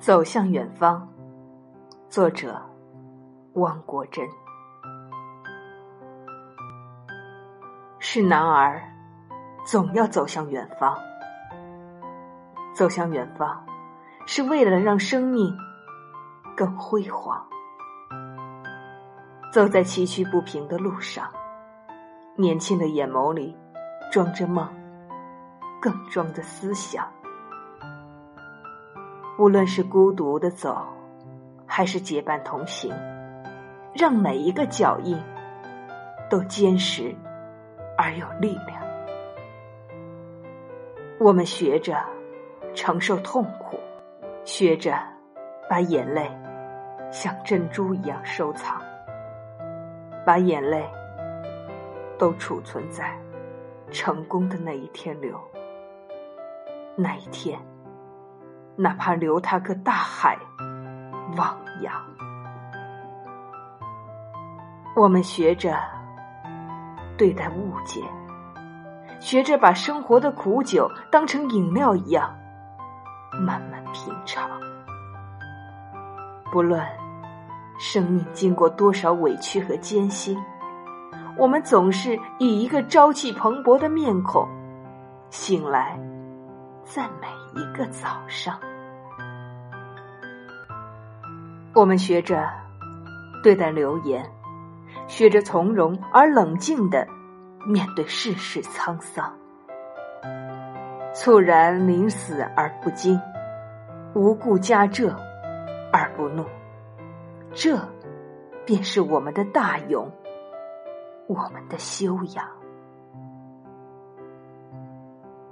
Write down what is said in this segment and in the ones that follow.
走向远方，作者汪国真。是男儿，总要走向远方。走向远方，是为了让生命更辉煌。走在崎岖不平的路上，年轻的眼眸里装着梦，更装着思想。无论是孤独的走，还是结伴同行，让每一个脚印都坚实而有力量。我们学着承受痛苦，学着把眼泪像珍珠一样收藏，把眼泪都储存在成功的那一天流。那一天。哪怕留他个大海汪洋，我们学着对待误解，学着把生活的苦酒当成饮料一样慢慢品尝。不论生命经过多少委屈和艰辛，我们总是以一个朝气蓬勃的面孔醒来，在每一个早上。我们学着对待流言，学着从容而冷静的面对世事沧桑，猝然临死而不惊，无故加这而不怒，这便是我们的大勇，我们的修养。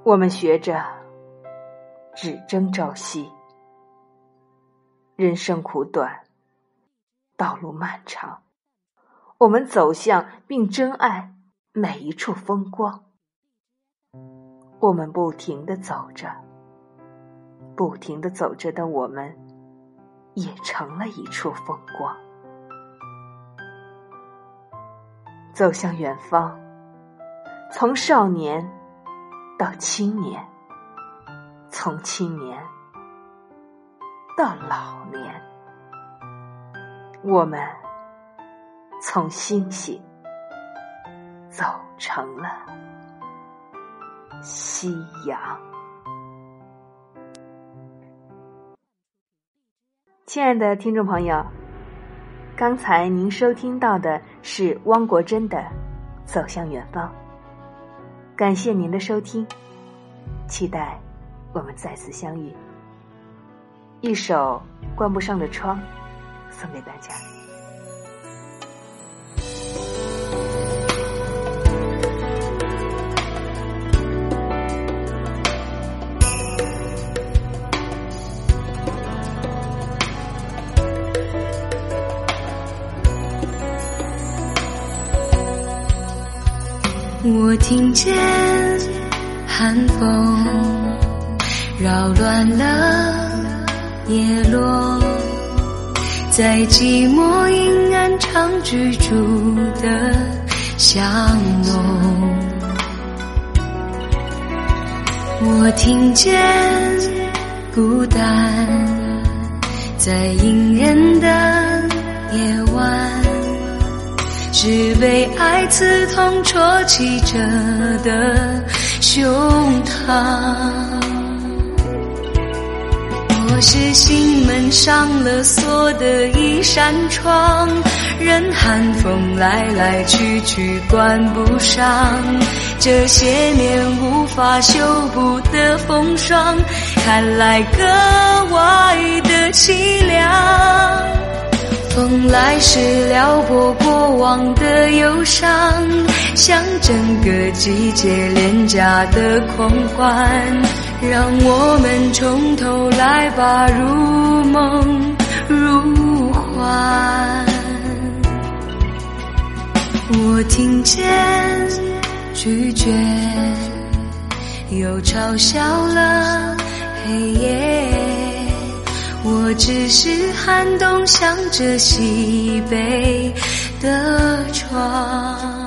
我们学着只争朝夕。人生苦短，道路漫长，我们走向并珍爱每一处风光。我们不停的走着，不停的走着的我们，也成了一处风光。走向远方，从少年到青年，从青年。到老年，我们从星星走成了夕阳。亲爱的听众朋友，刚才您收听到的是汪国真的《走向远方》，感谢您的收听，期待我们再次相遇。一首关不上的窗，送给大家。我听见寒风扰乱了。叶落在寂寞阴暗常居住的巷弄，我听见孤单在隐忍的夜晚，是被爱刺痛戳起着的胸膛。我是心门上了锁的一扇窗，任寒风来来去去，关不上这些年无法修补的风霜，看来格外的凄凉。风来时撩拨过往的忧伤，像整个季节廉价的狂欢。让我们从头来吧，如梦如幻。我听见拒绝，又嘲笑了黑夜。我只是寒冬向着西北的窗。